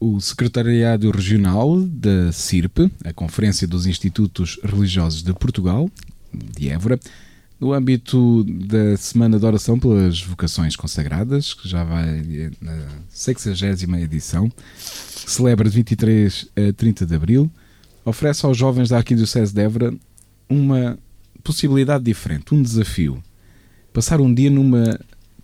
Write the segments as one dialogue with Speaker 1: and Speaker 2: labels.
Speaker 1: o Secretariado Regional da CIRP, a Conferência dos Institutos Religiosos de Portugal, de Évora, no âmbito da Semana de Oração pelas Vocações Consagradas, que já vai na 60 edição, que celebra de 23 a 30 de abril, oferece aos jovens da Arquidiocese de Évora uma possibilidade diferente, um desafio. Passar um dia numa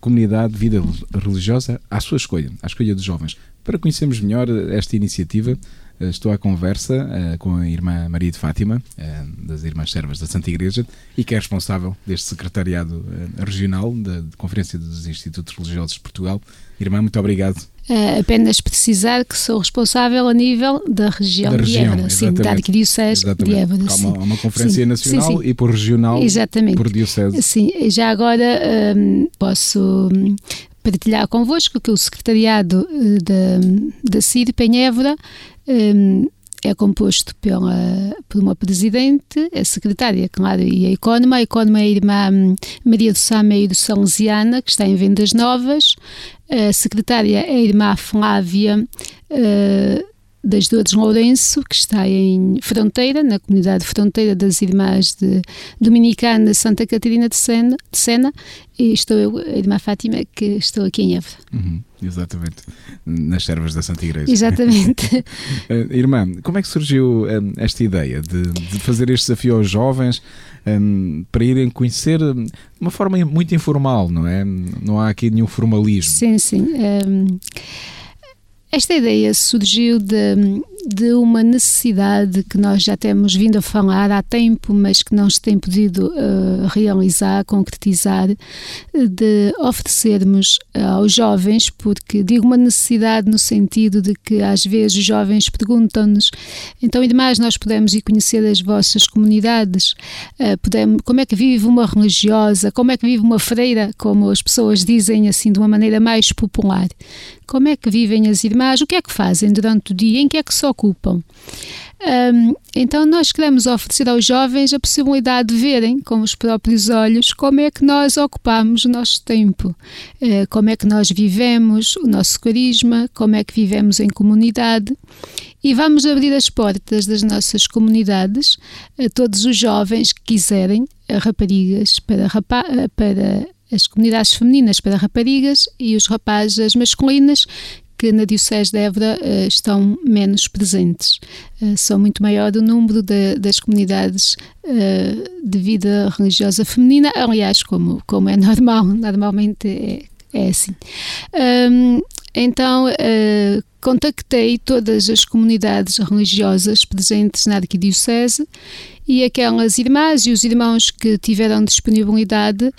Speaker 1: comunidade de vida religiosa à sua escolha, à escolha dos jovens. Para conhecermos melhor esta iniciativa, eh, estou à conversa uh, com a irmã Maria de Fátima, uh, das Irmãs Servas da Santa Igreja, e que é responsável deste secretariado regional da Conferência dos Institutos Religiosos de Portugal. Irmã, muito obrigado.
Speaker 2: Apenas precisar que sou responsável a nível da região,
Speaker 1: da região
Speaker 2: de Évora, sim, da Arquidiocese de Évora.
Speaker 1: Há uma, uma conferência sim, nacional sim, sim. e por regional,
Speaker 2: exatamente.
Speaker 1: por diocese.
Speaker 2: Sim, já agora um, posso partilhar convosco que o secretariado da, da CID em Évora um, é composto pela, por uma presidente, a secretária, claro, e a economa. A economa é a irmã hum, Maria do Sameiro Salesiana, que está em Vendas Novas. A secretária é a irmã Flávia uh, das Dores Lourenço, que está em Fronteira, na comunidade Fronteira das Irmãs de Dominicana Santa Catarina de Sena, de Sena e estou eu, a irmã Fátima, que estou aqui em Évora.
Speaker 1: Uhum, exatamente, nas servas da Santa Igreja.
Speaker 2: Exatamente.
Speaker 1: uh, irmã, como é que surgiu um, esta ideia de, de, fazer este desafio aos jovens um, para irem conhecer de uma forma muito informal, não é? Não há aqui nenhum formalismo.
Speaker 2: Sim, sim. Esta ideia surgiu de, de uma necessidade que nós já temos vindo a falar há tempo, mas que não se tem podido uh, realizar, concretizar, de oferecermos aos jovens, porque digo uma necessidade no sentido de que às vezes os jovens perguntam-nos, então e demais nós podemos ir conhecer as vossas comunidades, uh, podemos, como é que vive uma religiosa, como é que vive uma freira, como as pessoas dizem assim de uma maneira mais popular, como é que vivem as irmãs, o que é que fazem durante o dia, em que é que se ocupam. Um, então, nós queremos oferecer aos jovens a possibilidade de verem com os próprios olhos como é que nós ocupamos o nosso tempo, uh, como é que nós vivemos o nosso carisma, como é que vivemos em comunidade. E vamos abrir as portas das nossas comunidades a todos os jovens que quiserem, raparigas para, rapa para as comunidades femininas para raparigas e os rapazes masculinas que na Diocese de Évora uh, estão menos presentes. Uh, são muito maior o número de, das comunidades uh, de vida religiosa feminina, aliás, como, como é normal, normalmente é, é assim. Um, então, contactei todas as comunidades religiosas presentes na Arquidiocese e aquelas irmãs e os irmãos que tiveram disponibilidade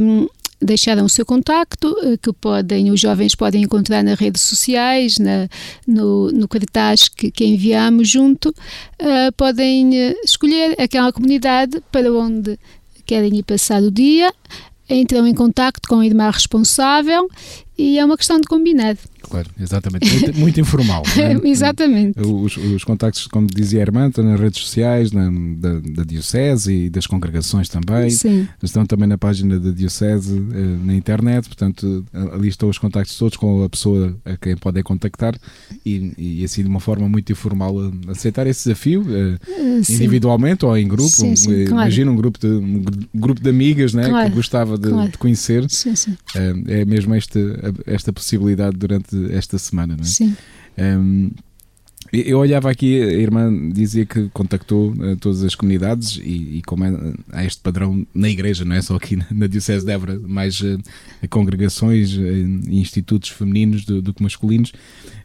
Speaker 2: um, deixaram o seu contacto, eh, que podem, os jovens podem encontrar nas redes sociais, na, no, no cartaz que, que enviamos junto, uh, podem uh, escolher aquela comunidade para onde querem ir passar o dia, entram em contacto com a irmã responsável e é uma questão de combinar.
Speaker 1: Claro, exatamente. Muito, muito informal.
Speaker 2: É? exatamente.
Speaker 1: Os, os, contactos, como dizia a irmã, estão nas redes sociais, na, da, da, Diocese e das congregações também.
Speaker 2: Sim.
Speaker 1: Estão também na página da Diocese eh, na internet, portanto, ali estão os contactos todos com a pessoa a quem podem contactar e, e assim de uma forma muito informal aceitar esse desafio, eh, individualmente ou em grupo.
Speaker 2: Sim, sim, eh, claro.
Speaker 1: Imagina um grupo de, um grupo de amigas né, claro. que gostava de, claro. de conhecer.
Speaker 2: Sim, sim.
Speaker 1: É mesmo este esta possibilidade durante esta semana, não é?
Speaker 2: Sim. Um,
Speaker 1: eu olhava aqui, a irmã dizia que contactou uh, todas as comunidades e, e como é, há este padrão na igreja, não é só aqui na, na Diocese de Évora, mais uh, congregações e uh, institutos femininos do, do que masculinos,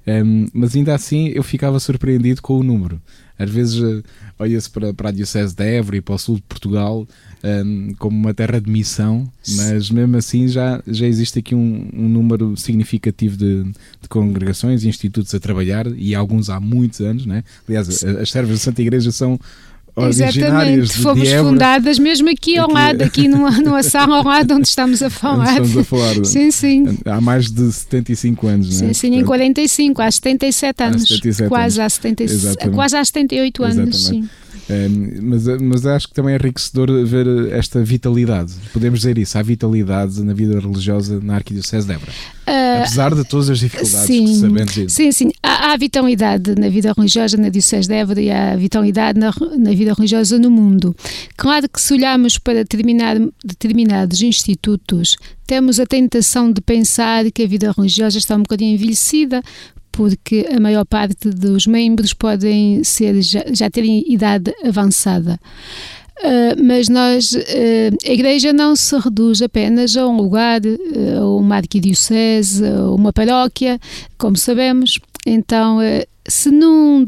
Speaker 1: um, mas ainda assim eu ficava surpreendido com o número. Às vezes uh, olha-se para, para a Diocese de Évora e para o sul de Portugal um, como uma terra de missão, mas mesmo assim já, já existe aqui um, um número significativo de, de, congregações e institutos a trabalhar e alguns há muitos anos. Né? Aliás, as servas da Santa Igreja são Exatamente,
Speaker 2: fomos fundadas mesmo aqui ao lado, aqui numa, numa sala ao lado onde estamos a falar.
Speaker 1: Estamos a falar.
Speaker 2: Sim, sim.
Speaker 1: Há mais de 75 anos,
Speaker 2: sim,
Speaker 1: não é?
Speaker 2: Sim, em 45, há 77 anos. Há 77 quase, anos. Há 70, quase há 78 anos, Exatamente. sim.
Speaker 1: É, mas, mas acho que também é enriquecedor ver esta vitalidade. Podemos dizer isso, há vitalidade na vida religiosa na Arquidiocese de Évora. Uh, Apesar de todas as dificuldades sim, que sabemos.
Speaker 2: Sim, sim. Há, há, vitalidade na vida religiosa na Diocese de Évora e há vitalidade na, na vida religiosa no mundo. Claro que se olharmos para determinar, determinados institutos, temos a tentação de pensar que a vida religiosa está um bocadinho envelhecida, porque a maior parte dos membros podem ser já, já terem idade avançada. Uh, mas nós, uh, a Igreja não se reduz apenas a um lugar, uh, a uma arquidiocese, a uma paróquia, como sabemos. Então, se, num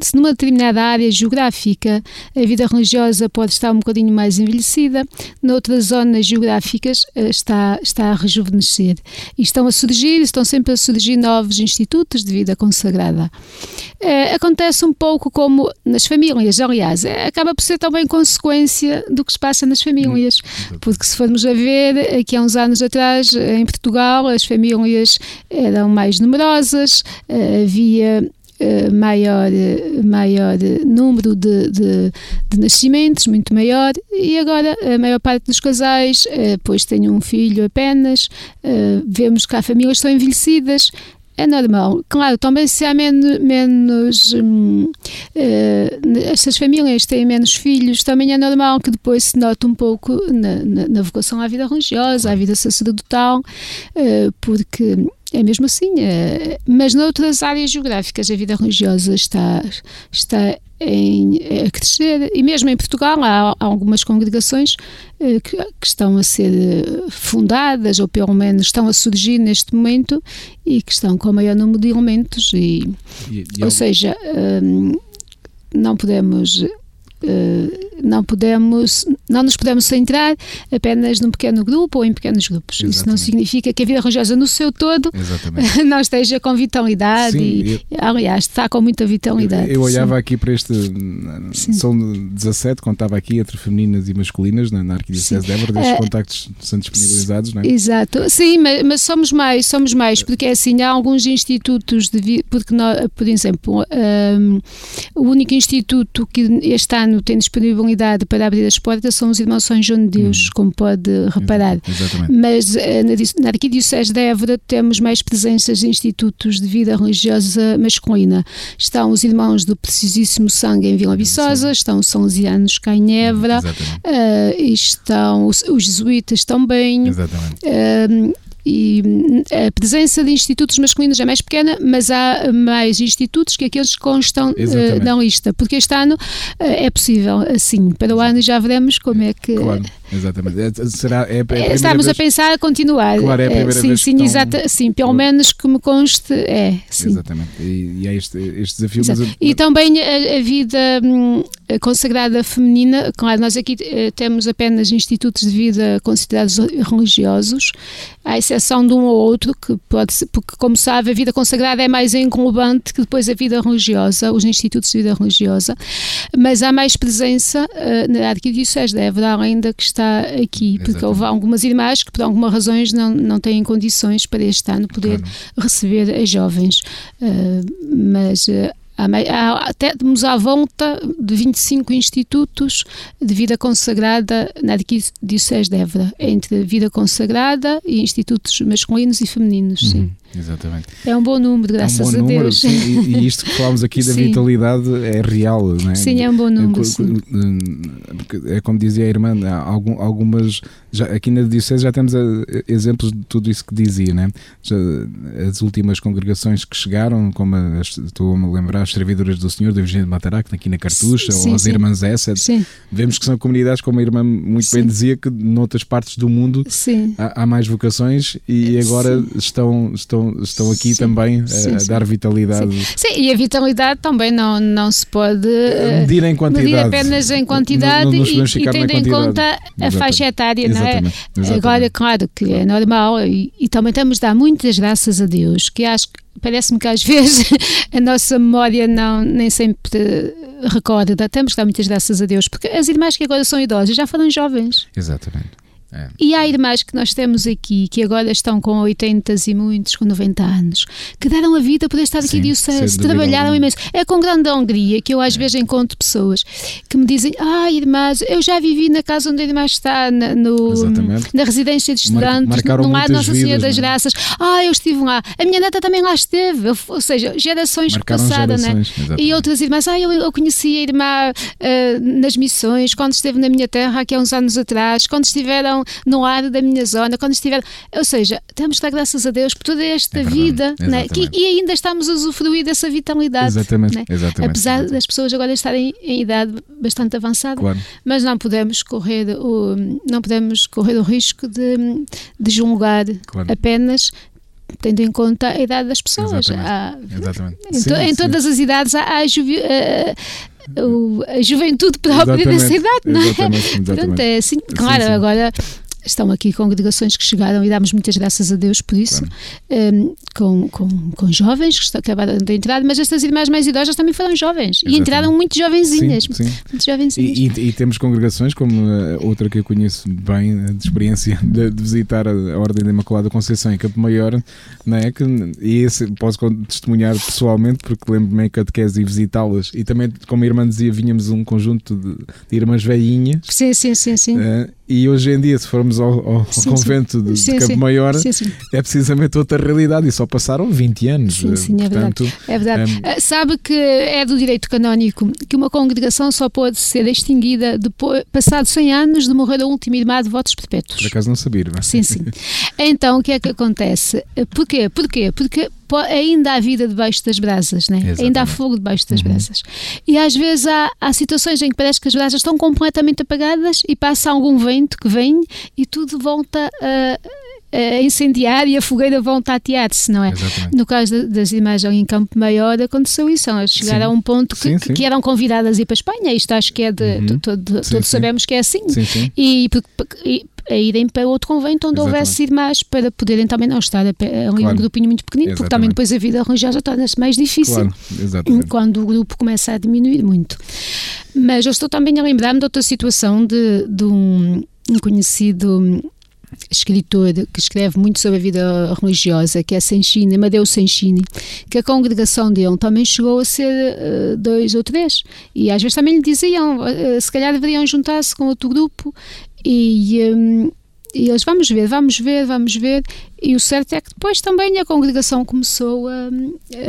Speaker 2: se numa determinada área geográfica a vida religiosa pode estar um bocadinho mais envelhecida, noutras zonas geográficas eh, está, está a rejuvenescer. E estão a surgir, estão sempre a surgir novos institutos de vida consagrada. É, acontece um pouco como nas famílias, aliás, é, acaba por ser também consequência do que se passa nas famílias, hum, porque se formos a ver, aqui há uns anos atrás, em Portugal, as famílias eram mais numerosas, havia maior, maior número de, de, de, nascimentos, muito maior, e agora a maior parte dos casais, pois têm um filho apenas, vemos que há famílias que estão envelhecidas, é normal. Claro, também se há menos. menos hum, uh, estas famílias têm menos filhos, também é normal que depois se note um pouco na, na, na vocação à vida religiosa, à vida sacerdotal, uh, porque é mesmo assim. É, mas noutras áreas geográficas a vida religiosa está, está em, a crescer e mesmo em Portugal há, há algumas congregações eh, que, que, estão a ser fundadas ou pelo menos estão a surgir neste momento e que estão com o maior número de elementos e, e, e ou seja um, não podemos não podemos, não nos podemos centrar apenas num pequeno grupo ou em pequenos grupos. Exatamente. Isso não significa que a vida religiosa no seu todo Exatamente. não esteja com vitalidade Sim, e, eu, aliás, está com muita vitalidade.
Speaker 1: Eu, eu olhava Sim. aqui para este, Sim. são 17, contava aqui entre femininas e masculinas na, na Arquidiocese de Évora, destes uh, contactos são disponibilizados, não é?
Speaker 2: Exato. Sim, mas, mas, somos mais, somos mais, porque é assim, há alguns institutos, de, porque nós, por exemplo, um, o único instituto que este ano tem disponibilidade para abrir as portas são os irmãos São João de Deus, hum. como pode reparar. Exatamente. Mas eh, na Arquidiocese de Évora temos mais presenças de institutos de vida religiosa masculina. Estão os irmãos do Precisíssimo Sangue em Vila Viçosa, Sim. estão os Salesianos cá em Évora, uh, estão os, os jesuítas também. Exatamente. Uh, e hum, a presença de institutos masculinos é mais pequena, mas há mais institutos que aqueles que constam uh, na lista, porque este ano uh, é possível assim. Para o ano já veremos como é que.
Speaker 1: Claro. Exatamente. É, será, é,
Speaker 2: é Estamos vez... a pensar a continuar.
Speaker 1: Claro, é a primeira
Speaker 2: sim,
Speaker 1: vez
Speaker 2: sim,
Speaker 1: que
Speaker 2: exata, sim, pelo menos que me conste, é. Sim.
Speaker 1: Exatamente. E, e é este, este desafio.
Speaker 2: Mas... E também a, a vida hum, consagrada feminina, claro, nós aqui eh, temos apenas institutos de vida considerados religiosos, à exceção de um ou outro, que pode ser, porque, como sabe, a vida consagrada é mais englobante que depois a vida religiosa, os institutos de vida religiosa, mas há mais presença uh, na Arquidiocese de Évora, além da que está aqui, porque Exatamente. houve algumas irmãs que por algumas razões não, não têm condições para este ano poder claro. receber as jovens. Uh, mas uh, Há, temos à volta de 25 institutos de vida consagrada na Arquidiocese de Évora, entre vida consagrada e institutos masculinos e femininos. Uhum. Sim.
Speaker 1: Exatamente.
Speaker 2: É um bom número, graças é um bom a número, Deus.
Speaker 1: Sim, e, isto que falámos aqui da sim. vitalidade é real, não é?
Speaker 2: Sim, é um bom número.
Speaker 1: É, é como dizia a irmã, algumas. Já, aqui na Diocese já temos eh, exemplos de tudo isso que dizia, né? Já, as últimas congregações que chegaram, como estou-me a lembrar, as Servidoras do Senhor, do Virgem de Matarac, aqui na Cartucha, sim, ou as. Irmãs Essed, vemos que são comunidades, como a irmã muito bem dizia, que noutras partes do mundo há, há, mais vocações e agora estão, estão estão, estão aqui sim, também sim, a, sim. dar vitalidade.
Speaker 2: Sim. e a vitalidade também não, não se pode uh,
Speaker 1: medir em quantidade.
Speaker 2: Medir apenas em quantidade não, não e, e tendo em conta a faixa etária, não é? Exatamente. Agora, claro que é normal e, e também temos de dar muitas graças a Deus, que acho que parece-me que às vezes a nossa memória não, nem sempre recorda. Temos que dar muitas graças a Deus, porque as irmãs que agora são idosas já foram jovens.
Speaker 1: Exatamente. É.
Speaker 2: E há irmãs que nós temos aqui, que agora estão com 80 e muitos, com 90 anos, que deram a vida por estar aqui de
Speaker 1: dúvida
Speaker 2: trabalharam imenso. É com grande alegria que eu às vezes encontro pessoas que me dizem: Ah, irmãs, eu já vivi na casa onde a irmã está, na, no, na residência de
Speaker 1: Mar-
Speaker 2: estudantes,
Speaker 1: marcaram
Speaker 2: no
Speaker 1: muitas
Speaker 2: Nossa Senhora
Speaker 1: vidas,
Speaker 2: das
Speaker 1: não é?
Speaker 2: Graças. Ah, eu estive lá. A minha neta também lá esteve. Ou seja, gerações que
Speaker 1: Marcaram
Speaker 2: passaram, né? E outras irmãs, ah, eu, eu conheci a irmã ah, nas missões, quando esteve na minha terra aqui há uns anos atrás, quando estiveram no ar da minha zona, quando estiveram. Ou seja, temos que dar graças a Deus por toda esta
Speaker 1: É
Speaker 2: vida né? que, e ainda estamos a usufruir dessa vitalidade.
Speaker 1: Exatamente,
Speaker 2: né?
Speaker 1: exatamente,
Speaker 2: Apesar
Speaker 1: exatamente.
Speaker 2: das pessoas agora estarem em idade bastante avançada,
Speaker 1: Claro.
Speaker 2: mas não podemos correr o, não podemos correr o risco de, de julgar
Speaker 1: Claro.
Speaker 2: apenas tendo em conta a idade das pessoas.
Speaker 1: Exatamente.
Speaker 2: Há-
Speaker 1: Exatamente.
Speaker 2: em, to-
Speaker 1: Sim,
Speaker 2: em
Speaker 1: sim.
Speaker 2: todas as idades há, há a- o- a juventude própria
Speaker 1: Exatamente,
Speaker 2: dessa idade, não é?
Speaker 1: exatamente, exatamente.
Speaker 2: Pronto, é assim. Claro,
Speaker 1: sim.
Speaker 2: agora estão aqui congregações que chegaram e damos muitas graças a Deus por isso, um, com, com, com jovens que acabaram de entrar, mas estas irmãs mais idosas também foram jovens e
Speaker 1: Exatamente.
Speaker 2: entraram muito jovenzinhas.
Speaker 1: Sim, sim.
Speaker 2: Muito jovenzinhas.
Speaker 1: E, e- e temos congregações, como eh, outra que eu conheço bem, eh, de experiência, de, de visitar a, Ordem da Imaculada Conceição em Campo Maior, não é? que, e esse posso testemunhar pessoalmente, porque lembro-me em catequese e visitá-las, e também, como a irmã dizia, vinhamos um conjunto de, de irmãs velhinhas,
Speaker 2: Sim, sim, sim, sim.
Speaker 1: eh, e hoje em dia, se formos ao, ao-
Speaker 2: Sim, sim.
Speaker 1: convento de, de
Speaker 2: Sim,
Speaker 1: Campo
Speaker 2: sim.
Speaker 1: Maior,
Speaker 2: Sim, sim.
Speaker 1: é precisamente outra realidade, e só passaram 20 anos.
Speaker 2: Sim, sim, é verdade.
Speaker 1: portanto,
Speaker 2: É verdade.
Speaker 1: Hum.
Speaker 2: Ah, Sabe que é do direito canónico que uma congregação só pode ser extinguida depois, passado 100 anos de morrer a última irmã de votos perpétuos.
Speaker 1: por acaso não sabia, não é?
Speaker 2: Sim, sim. Então, o que é que acontece? Porquê? Porquê? Porque po- ainda há vida debaixo das brasas, né?
Speaker 1: Exatamente.
Speaker 2: ainda há fogo debaixo das brasas. E às vezes há, há situações em que parece que as brasas estão completamente apagadas e passa algum vento que vem e tudo volta a, a incendiar e a fogueira volta a atear-se, não é?
Speaker 1: Exatamente.
Speaker 2: No caso da- das imagens em Campo Maior aconteceu isso, elas chegaram
Speaker 1: Sim.
Speaker 2: a um ponto que,
Speaker 1: Sim, sim.
Speaker 2: que eram convidadas a ir para a Espanha, isto acho que é de,
Speaker 1: Uhum.
Speaker 2: todos sabemos que é assim
Speaker 1: Sim, sim.
Speaker 2: e, e a irem para outro convento onde
Speaker 1: Exatamente.
Speaker 2: houvesse irmãs para poderem também não estar a, um grupinho muito pequenino, porque também
Speaker 1: Exatamente.
Speaker 2: depois a vida religiosa torna-se mais difícil
Speaker 1: Claro, exatamente.
Speaker 2: quando o grupo começa a diminuir muito. Mas eu estou também a lembrar-me de outra situação de, de um, conhecido escritor que escreve muito sobre a vida religiosa, que é Senchini, Amadeu Senchini, que a congregação dele também chegou a ser eh, dois ou três. E às vezes também lhe diziam, eh, se calhar deveriam juntar-se com outro grupo e... hum, e eles, vamos ver, vamos ver, vamos ver. E o certo é que depois também a congregação começou a,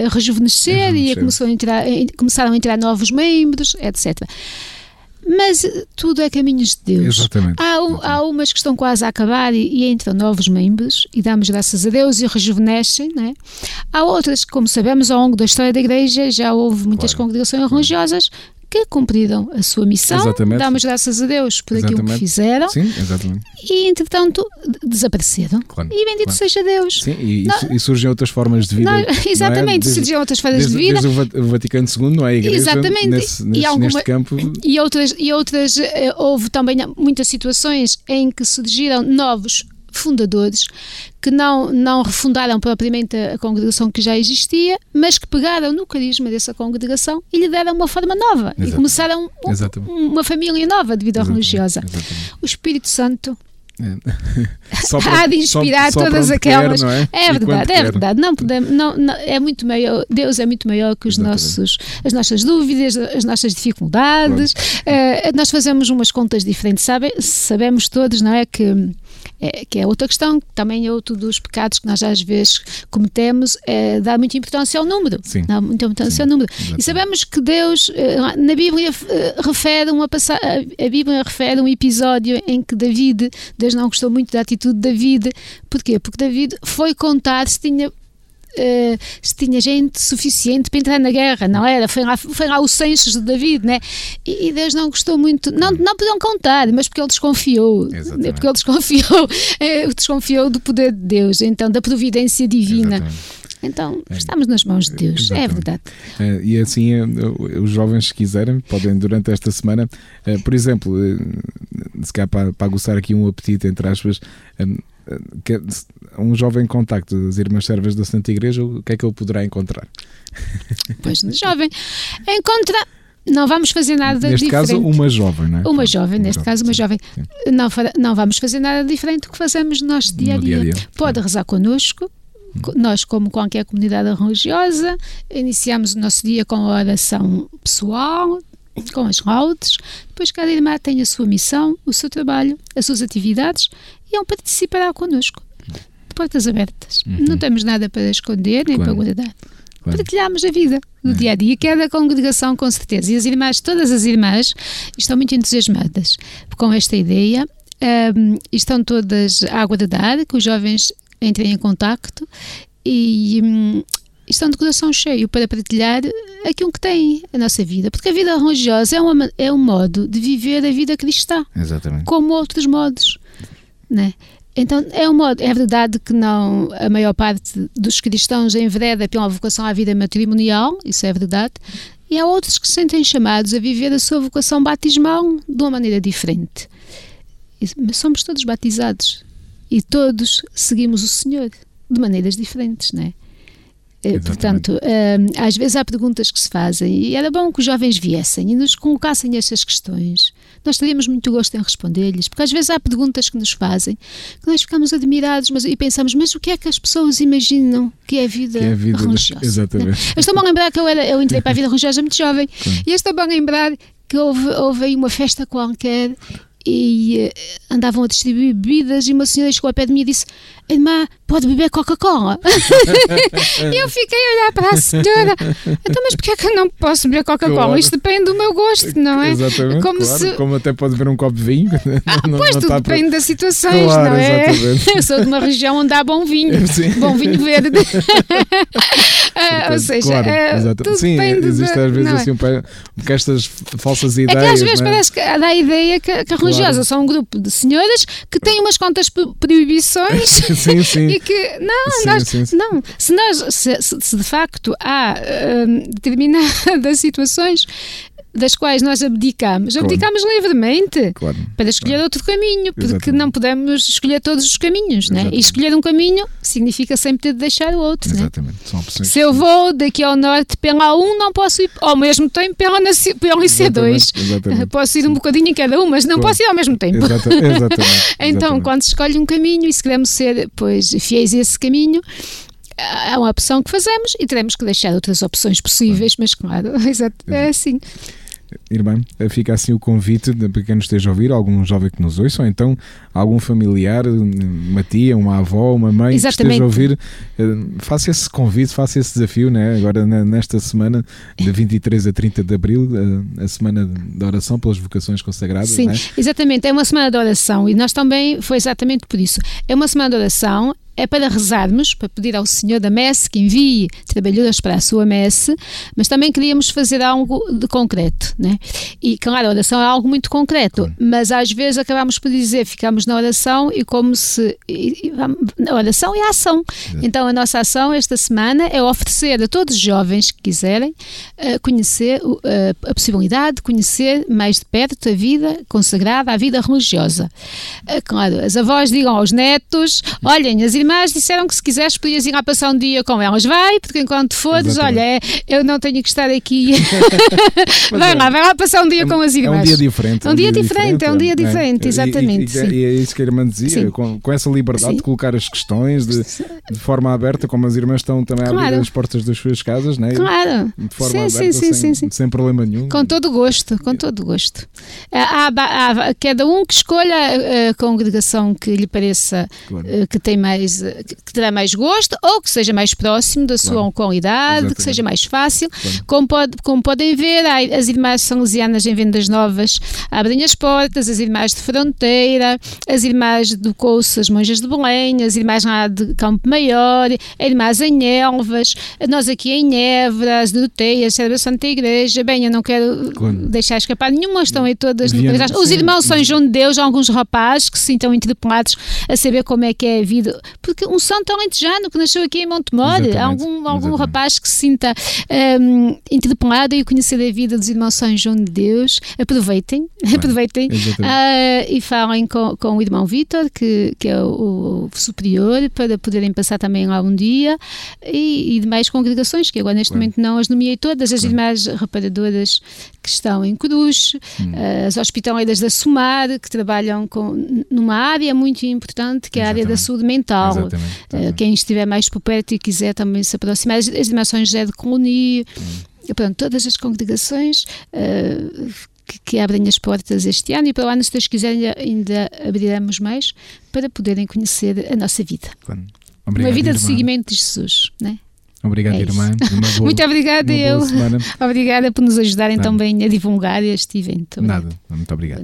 Speaker 2: a rejuvenescer, e a começou a entrar, começaram a entrar novos membros, etc. Mas tudo é caminhos de Deus.
Speaker 1: Exatamente.
Speaker 2: Há, um- há umas que estão quase a acabar e, e entram novos membros e damos graças a Deus e rejuvenescem, não é? Há outras que, como sabemos, ao longo da história da Igreja já houve muitas
Speaker 1: Claro.
Speaker 2: congregações religiosas que cumpriram a sua missão.
Speaker 1: Exatamente.
Speaker 2: Damos graças a Deus por aquilo que
Speaker 1: Exatamente.
Speaker 2: fizeram
Speaker 1: Sim, exatamente.
Speaker 2: e, entretanto, desapareceram.
Speaker 1: Claro,
Speaker 2: E bendito
Speaker 1: claro.
Speaker 2: seja Deus.
Speaker 1: Sim, e,
Speaker 2: Não-
Speaker 1: e surgem outras formas de vida.
Speaker 2: Não,
Speaker 1: é?
Speaker 2: exatamente,
Speaker 1: Desde-
Speaker 2: surgiam outras formas de vida.
Speaker 1: Desde o Va- o Vaticano II, não é? A igreja,
Speaker 2: Exatamente.
Speaker 1: Nesse,
Speaker 2: E
Speaker 1: nesse,
Speaker 2: alguma-
Speaker 1: neste campo,
Speaker 2: E outras, e outras eh, houve também muitas situações em que surgiram novos fundadores que não, não refundaram propriamente a, congregação que já existia, mas que pegaram no carisma dessa congregação e lhe deram uma forma nova e começaram um- uma família nova de vida religiosa.
Speaker 1: exatamente.
Speaker 2: O Espírito Santo
Speaker 1: É. Só
Speaker 2: há de inspirar
Speaker 1: só- só
Speaker 2: todas
Speaker 1: para
Speaker 2: aquelas.
Speaker 1: quer, é?
Speaker 2: É verdade, é
Speaker 1: quer.
Speaker 2: verdade. Não podemos, não, não- é muito maior, Deus é muito maior que os
Speaker 1: Exatamente.
Speaker 2: nossos, as nossas dúvidas, as nossas dificuldades. Eh, nós fazemos umas contas diferentes, sabe? Sabemos todos, não é? Que é, que é outra questão, que também é outro dos pecados que nós às vezes cometemos, é dar muita importância ao número.
Speaker 1: Sim.
Speaker 2: Dá muita importância
Speaker 1: Sim,
Speaker 2: ao número.
Speaker 1: exatamente.
Speaker 2: E sabemos que Deus, eh, na Bíblia, eh, refere uma passa- a Bíblia refere um episódio em que David, Deus não gostou muito da atitude de David. Porquê? Porque David foi contar se tinha. Eh, se tinha gente suficiente para entrar na guerra, não era? Foi lá, foi lá o census de David, né? E, e Deus não gostou muito, não, não podiam contar, mas porque ele desconfiou,
Speaker 1: Exatamente.
Speaker 2: porque ele desconfiou, eh, desconfiou do poder de Deus, então da providência divina.
Speaker 1: Exatamente.
Speaker 2: Então, estamos nas mãos de Deus, é
Speaker 1: Exatamente.
Speaker 2: verdade.
Speaker 1: Eh, e assim, os jovens, se quiserem, podem durante esta semana, por exemplo, se calhar para, para aguçar aqui um apetite, entre aspas, um jovem contacto das Irmãs Servas da Santa Igreja, o que é que ele poderá encontrar?
Speaker 2: Pois, jovem, encontra não vamos fazer nada
Speaker 1: neste
Speaker 2: diferente.
Speaker 1: Neste caso, uma jovem, não é?
Speaker 2: Uma jovem, neste jovem, caso, uma sim, jovem. Não, não vamos fazer nada diferente do que fazemos no nosso dia a dia. dia, -a -dia. Pode sim. rezar connosco. Nós, como qualquer comunidade religiosa, iniciamos o nosso dia com a oração pessoal, com as laudes. Depois, cada irmã tem a sua missão, o seu trabalho, as suas atividades e um participará connosco. De portas abertas. Uhum. Não temos nada para esconder nem claro. para guardar. Claro. Partilhamos a vida do é. dia a dia, cada congregação, com certeza. E as irmãs, todas as irmãs, estão muito entusiasmadas com esta ideia. Um, estão todas a aguardar que os jovens entrem em contacto e um, estão de coração cheio para partilhar aquilo que têm a nossa vida. Porque a vida religiosa é, uma, é um modo de viver a vida cristã.
Speaker 1: Exatamente.
Speaker 2: Como outros modos. Né? Então é um modo, é verdade que não a maior parte dos cristãos envereda pela vocação à vida matrimonial, isso é verdade, e há outros que se sentem chamados a viver a sua vocação batismal de uma maneira diferente. Mas somos todos batizados e todos seguimos o Senhor de maneiras diferentes, não é? Eh, portanto, uh, às vezes há perguntas que se fazem e era bom que os jovens viessem e nos colocassem essas questões. Nós teríamos muito gosto em responder-lhes, porque às vezes há perguntas que nos fazem que nós ficamos admirados mas, e pensamos, mas o que é que as pessoas imaginam que é a vida, que é a vida religiosa?
Speaker 1: Exatamente.
Speaker 2: Eu estou-me a lembrar que eu, era, eu entrei para a vida religiosa muito jovem e estou a lembrar que houve, houve aí uma festa qualquer e uh, andavam a distribuir bebidas e uma senhora chegou ao pé de mim e disse irmã, pode beber Coca-Cola? e eu fiquei a olhar para a senhora então mas porquê é que eu não posso beber Coca-Cola? Claro. Isto depende do meu gosto, não é?
Speaker 1: Exatamente, como, claro. se... como até pode beber um copo de vinho
Speaker 2: ah, não, Pois, não tudo depende para... das situações, claro, não é? Exatamente. Eu sou de uma região onde há bom vinho Sim. bom vinho verde ah, ou seja, claro, tudo
Speaker 1: Sim, existe às vezes é? assim um porque estas falsas ideias.
Speaker 2: É que às vezes é? parece que dá a ideia que, que a religiosa são um grupo de senhoras que têm umas contas proibições
Speaker 1: sim, sim.
Speaker 2: e que não, sim, nós, sim, não se nós se, se, de facto há uh, determinadas situações das quais nós abdicamos. Claro. Abdicamos livremente
Speaker 1: claro.
Speaker 2: para escolher claro. outro caminho, porque Exatamente. não podemos escolher todos os caminhos, né? E escolher um caminho significa sempre ter de deixar o outro,
Speaker 1: né? Exatamente. Né?
Speaker 2: Se eu vou daqui ao norte pela A1, não posso ir ao mesmo tempo pela, pela IC2. Exatamente. Posso ir um bocadinho em cada um, mas não posso ir ao mesmo tempo.
Speaker 1: Exatamente. Exatamente.
Speaker 2: então, quando se escolhe um caminho e se queremos ser pois, fiéis a esse caminho, é uma opção que fazemos e teremos que deixar outras opções possíveis, mas claro, é assim
Speaker 1: irmã, fica assim o convite para quem nos esteja a ouvir, algum jovem que nos ouça, ou então algum familiar, uma tia, uma avó, uma mãe Exatamente. que esteja a ouvir, eh, faça esse convite, faça esse desafio, né? agora nesta semana, de 23 a 30 de abril, eh, a semana da oração pelas vocações consagradas.
Speaker 2: Sim,
Speaker 1: né?
Speaker 2: exatamente, é uma semana de oração e nós também, foi exatamente por isso, é uma semana de oração, é para rezarmos, para pedir ao Senhor da messe que envie trabalhadores para a sua messe, mas também queríamos fazer algo de concreto, né? E claro, a oração é algo muito concreto, mas às vezes acabamos por dizer, ficamos na oração e como se a oração é a ação. Então a nossa ação esta semana é oferecer a todos os jovens que quiserem uh, conhecer uh, a possibilidade de conhecer mais de perto a vida consagrada, a vida religiosa. Uh, claro, as avós digam aos netos, olhem, as irmãs disseram que se quiseres podias ir lá passar um dia com elas. Vai, porque enquanto fores, olha, é, eu não tenho que estar aqui. vai é. lá, vai lá passar um dia é, com as irmãs.
Speaker 1: É um dia diferente.
Speaker 2: É um, dia, dia diferente, é um dia diferente, exatamente.
Speaker 1: E, e, e, é isso que a irmã dizia, com, com, essa liberdade sim. de colocar as questões de, de, forma aberta, como as irmãs estão também claro. a abrir as portas das suas casas, né?
Speaker 2: Claro.
Speaker 1: De forma sim, aberta, sim, sem, sem problema nenhum.
Speaker 2: Com todo gosto, com todo gosto. Há, há, há, cada um que escolha a, a congregação que lhe pareça claro. Eh, que tem mais mais, que terá mais gosto ou que seja mais próximo da sua claro. qualidade, Exatamente. que seja mais fácil. Claro. Como, pode, como podem ver, as irmãs salesianas em Vendas Novas abrem as portas, as irmãs de Fronteira, as irmãs do Couço, as monjas de Belém, as irmãs lá de Campo Maior, as irmãs em Elvas, nós aqui em Évora, as Doroteias, a Santa Igreja. Bem, eu não quero claro. deixar escapar nenhuma, estão aí todas no Os irmãos São João de Deus, alguns rapazes que se sintam interpelados a saber como é que é a vida porque um santo alentejano que nasceu aqui em Montemor, algum, algum rapaz que se sinta um, interpelado e conhecer a vida dos irmãos São João de Deus, aproveitem, Bem, aproveitem uh, e falem com, com o irmão Vítor, que, que é o, o, superior, para poderem passar também lá um dia e, e demais congregações, que agora neste momento não as nomeei todas, as irmãs reparadoras que estão em Cruz, hum. uh, as hospitaleiras da Sumar, que trabalham com, numa área muito importante, que é a área da saúde mental. Exatamente, eh, exatamente. Quem estiver mais por perto e quiser também se aproximar, as, as dimensões de colonia, hum. pronto, todas as congregações. Uh, que, que, abrem as portas este ano e para o ano, se Deus quiser, ainda abriremos mais para poderem conhecer a nossa vida. Obrigado, Uma vida irmã. de seguimento de Jesus, né?
Speaker 1: Obrigado, é irmã.
Speaker 2: Boa, muito obrigada eu. Obrigada por nos ajudarem Nada. também a divulgar este evento.
Speaker 1: Nada, muito obrigado.